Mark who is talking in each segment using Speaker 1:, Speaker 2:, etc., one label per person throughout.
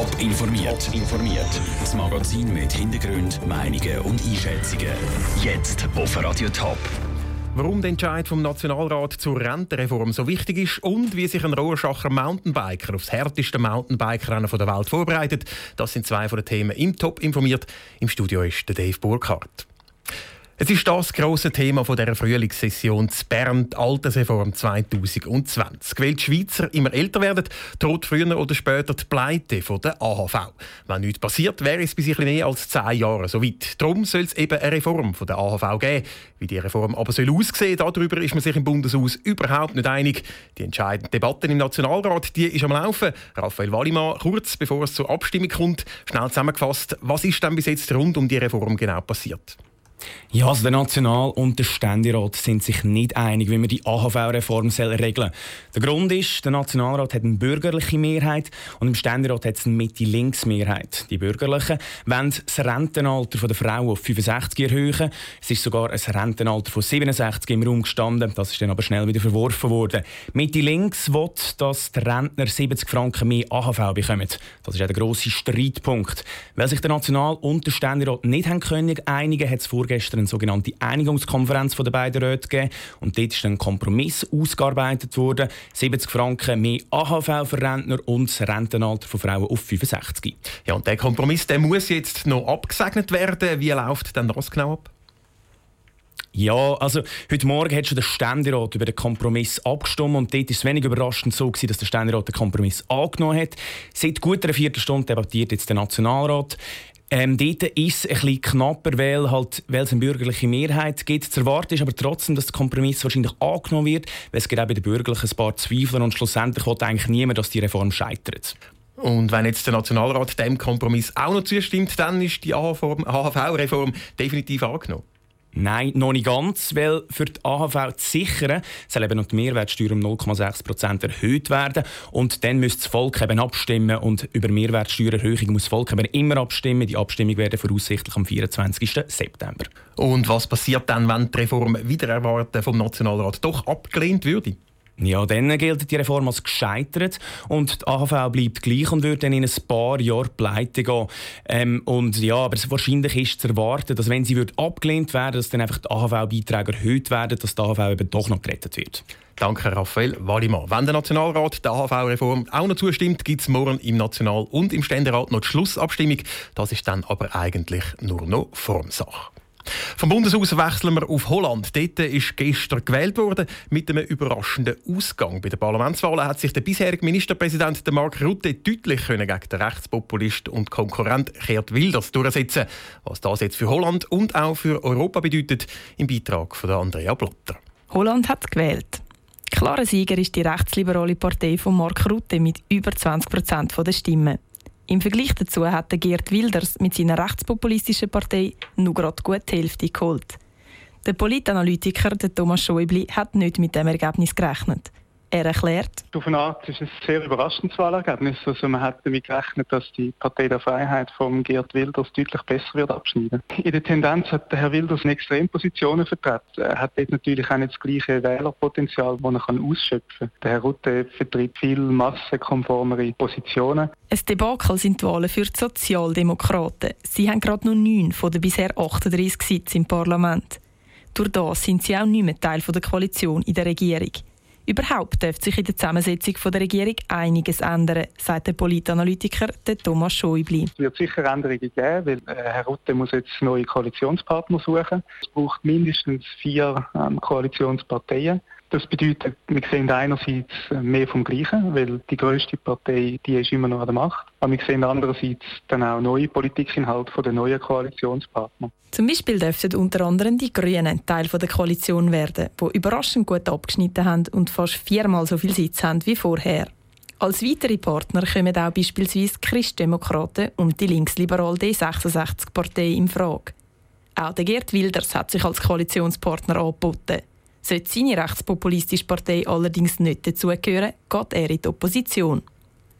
Speaker 1: Top informiert. informiert. Das Magazin mit Hintergrund, Meinungen und Einschätzungen. Jetzt auf Radio Top.
Speaker 2: Warum der Entscheid vom Nationalrat zur Rentenreform so wichtig ist und wie sich ein Rohrschacher Mountainbiker aufs härteste Mountainbike-Rennen der Welt vorbereitet, das sind zwei von den Themen im Top informiert. Im Studio ist der Dave Burkhardt. Es ist das große Thema von der Frühlingssession zu Bern, die Altersreform 2020. Weil die Schweizer immer älter werden, droht früher oder später die Pleite der AHV. Wenn nichts passiert, wäre es bis ein mehr als zehn Jahre so weit. Darum soll es eben eine Reform der AHV geben. Wie die Reform aber soll aussehen, darüber ist man sich im Bundeshaus überhaupt nicht einig. Die entscheidende Debatte im Nationalrat, die ist am Laufen. Raphael Wallimann, kurz bevor es zur Abstimmung kommt, schnell zusammengefasst, was ist denn bis jetzt rund um die Reform genau passiert?
Speaker 3: Ja, also der National- und der Ständerat sind sich nicht einig, wie man die AHV-Reform regeln soll. Der Grund ist, der Nationalrat hat eine bürgerliche Mehrheit und im Ständerat hat es eine Mitte-Links-Mehrheit. Die Bürgerlichen wollen das Rentenalter der Frauen auf 65 erhöhen. Es ist sogar ein Rentenalter von 67 im Raum gestanden. Das ist dann aber schnell wieder verworfen worden. Mitte-Links will, dass die Rentner 70 Franken mehr AHV bekommen. Das ist auch der grosse Streitpunkt. Weil sich der National- und der Ständerat nicht haben können einigen, hat es vorgestern eine sogenannte Einigungskonferenz der beiden Räte gegeben. Und dort ist ein Kompromiss ausgearbeitet worden. 70 Franken mehr AHV für Rentner und das Rentenalter von Frauen auf 65.
Speaker 2: Ja, und der Kompromiss der muss jetzt noch abgesegnet werden. Wie läuft denn das genau ab?
Speaker 3: Ja, also heute Morgen hat schon der Ständerat über den Kompromiss abgestimmt und dort ist es wenig überraschend so gewesen, dass der Ständerat den Kompromiss angenommen hat. Seit gut einer Viertelstunde debattiert jetzt der Nationalrat. Ähm, dort ist es bisschen knapper, weil, halt, weil es eine bürgerliche Mehrheit gibt. Zu erwarten ist aber trotzdem, dass der Kompromiss wahrscheinlich angenommen wird, weil es gibt auch bei den Bürgerlichen ein paar Zweifler und schlussendlich will eigentlich niemand, dass die Reform scheitert.
Speaker 2: Und wenn jetzt der Nationalrat dem Kompromiss auch noch zustimmt, dann ist die AHV-Reform definitiv angenommen.
Speaker 3: Nein, noch nicht ganz, weil für die AHV zu sichern, soll eben noch die Mehrwertsteuer um 0,6% erhöht werden. Und dann muss das Volk eben abstimmen. Und über Mehrwertsteuererhöhung muss das Volk eben immer abstimmen. Die Abstimmung werden voraussichtlich am 24. September.
Speaker 2: Und was passiert dann, wenn die Reform wieder erwarten vom Nationalrat doch abgelehnt würde?
Speaker 3: Ja, dann gilt die Reform als gescheitert und die AHV bleibt gleich und wird dann in ein paar Jahren pleite gehen. Ähm, und ja, aber wahrscheinlich ist zu erwarten, dass wenn sie wird abgelehnt werden, dass dann einfach die AHV-Beiträge erhöht werden, dass die AHV eben doch noch gerettet wird.
Speaker 2: Danke, Raphael Wallimann. Wenn der Nationalrat der AHV-Reform auch noch zustimmt, gibt es morgen im National- und im Ständerat noch die Schlussabstimmung. Das ist dann aber eigentlich nur noch Formsache. Vom Bundeshaus wechseln wir auf Holland. Dort ist gestern gewählt worden mit einem überraschenden Ausgang. Bei den Parlamentswahlen hat sich der bisherige Ministerpräsident Mark Rutte deutlich gegen den Rechtspopulist und Konkurrent Geert Wilders durchsetzen. Was das jetzt für Holland und auch für Europa bedeutet, im Beitrag von Andrea Blatter.
Speaker 4: Holland hat gewählt. Klarer Sieger ist die rechtsliberale Partei von Mark Rutte mit über 20 Prozent der Stimmen. Im Vergleich dazu hat Gerd Wilders mit seiner rechtspopulistischen Partei nur gerade gut die Hälfte geholt. Der Politanalytiker Thomas Schäuble hat nicht mit dem Ergebnis gerechnet. Er erklärt.
Speaker 5: Auf eine Art ist es ein sehr überraschendes Wahlergebnis. Also man hat damit gerechnet, dass die Partei der Freiheit von Gerd Wilders deutlich besser wird abschneiden. In der Tendenz hat der Herr Wilders eine Extrempositionen vertreten. Er hat dort natürlich auch nicht das gleiche Wählerpotenzial, das er ausschöpfen kann. Der Herr Rutte vertritt viel massenkonformere Positionen.
Speaker 4: Ein Debakel sind die Wahlen für die Sozialdemokraten. Sie haben gerade noch neun von den bisher 38 Sitzen im Parlament. Durch das sind sie auch nicht mehr Teil der Koalition in der Regierung. Überhaupt dürfte sich in der Zusammensetzung der Regierung einiges ändern, sagt der Politanalytiker Thomas Schäuble.
Speaker 5: Es wird sicher Änderungen geben, weil äh, Herr Rutte muss jetzt neue Koalitionspartner suchen. Es braucht mindestens vier ähm, Koalitionsparteien. Das bedeutet, wir sehen einerseits mehr vom Gleichen, weil die grösste Partei, die ist immer noch an der Macht. Aber wir sehen andererseits dann auch neue Politikinhalte von den neuen Koalitionspartnern.
Speaker 4: Zum Beispiel dürften unter anderem die Grünen Teil der Koalition werden, die überraschend gut abgeschnitten haben und fast viermal so viel Sitz haben wie vorher. Als weitere Partner kommen auch beispielsweise Christdemokraten und die linksliberale D66-Partei in Frage. Auch der Gerd Wilders hat sich als Koalitionspartner angeboten. Sollte seine rechtspopulistische Partei allerdings nicht dazugehören, geht er in die Opposition.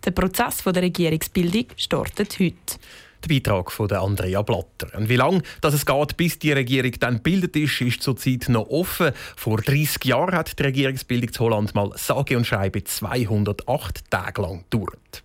Speaker 4: Der Prozess der Regierungsbildung startet heute.
Speaker 2: Der Beitrag von Andrea Blatter. Und wie lange es geht, bis die Regierung dann gebildet ist, ist zurzeit noch offen. Vor 30 Jahren hat die Regierungsbildung zu Holland mal sage und schreibe 208 Tage lang gedauert.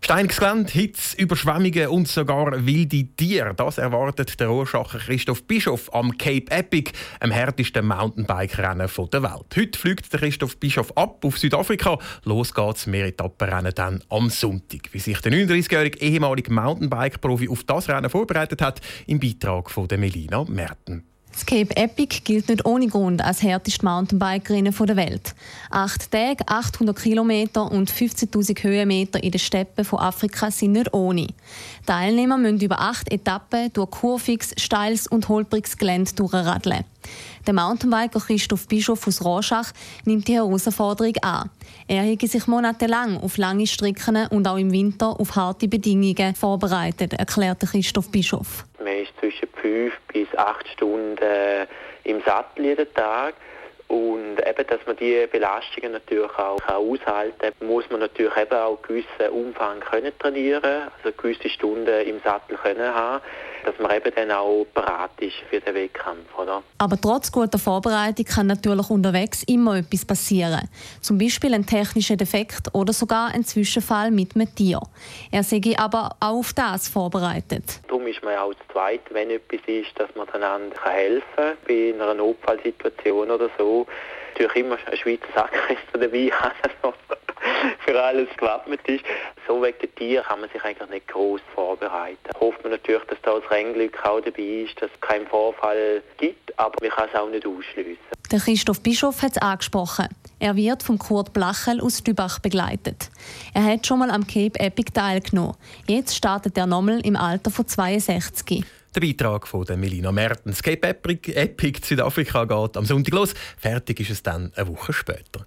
Speaker 2: Steiniges Gelände, Hitze, Überschwemmungen und sogar wilde Tiere. Das erwartet der Rohrschacher Christoph Bischof am Cape Epic, dem härtesten Mountainbike-Rennen der Welt. Heute fliegt der Christoph Bischof ab auf Südafrika. Los geht's, mehr Etappenrennen dann am Sonntag. Wie sich der 39-jährige ehemalige Mountainbike-Profi auf das Rennen vorbereitet hat, im Beitrag von Melina Merten.
Speaker 6: Das Cape Epic gilt nicht ohne Grund als härteste Mountainbike-Rennen der Welt. Acht Tage, 800 Kilometer und 15.000 Höhenmeter in den Steppen von Afrika sind nicht ohne. Teilnehmer müssen über acht Etappen durch kurviges, steiles und holpriges Gelände durchradeln. Der Mountainbiker Christoph Bischof aus Rorschach nimmt die Herausforderung an. Er habe sich monatelang auf lange Strecken und auch im Winter auf harte Bedingungen vorbereitet, erklärte Christoph Bischof.
Speaker 7: Fünf bis acht Stunden im Sattel jeden Tag. Und eben, dass man diese Belastungen natürlich auch aushalten kann, muss man natürlich eben auch gewissen Umfang können trainieren, also gewisse Stunden im Sattel können haben, dass man eben dann auch bereit ist für den Wettkampf. Oder?
Speaker 6: Aber trotz guter Vorbereitung kann natürlich unterwegs immer etwas passieren. Zum Beispiel ein technischer Defekt oder sogar ein Zwischenfall mit einem Tier. Er sei aber auch auf das vorbereitet.
Speaker 7: Darum ist man auch zu zweit, wenn etwas ist, dass man einander helfen kann, bei einer Notfallsituation oder so. Natürlich immer ein Schweizer Sackkiste dabei haben, für alles gewappnet ist. So wegen der Tier kann man sich eigentlich nicht groß vorbereiten. Hofft man natürlich, dass da das Rennglück auch dabei ist, dass es keinen Vorfall gibt, aber man kann es auch nicht ausschließen.
Speaker 6: Der Christoph Bischof hat es angesprochen. Er wird von Kurt Blachel aus Dübach begleitet. Er hat schon mal am Cape Epic teilgenommen. Jetzt startet er nochmal im Alter von 62.
Speaker 2: Der Beitrag von Melina Mertens. Cape Epic, Epic Südafrika geht am Sonntag los. Fertig ist es dann eine Woche später.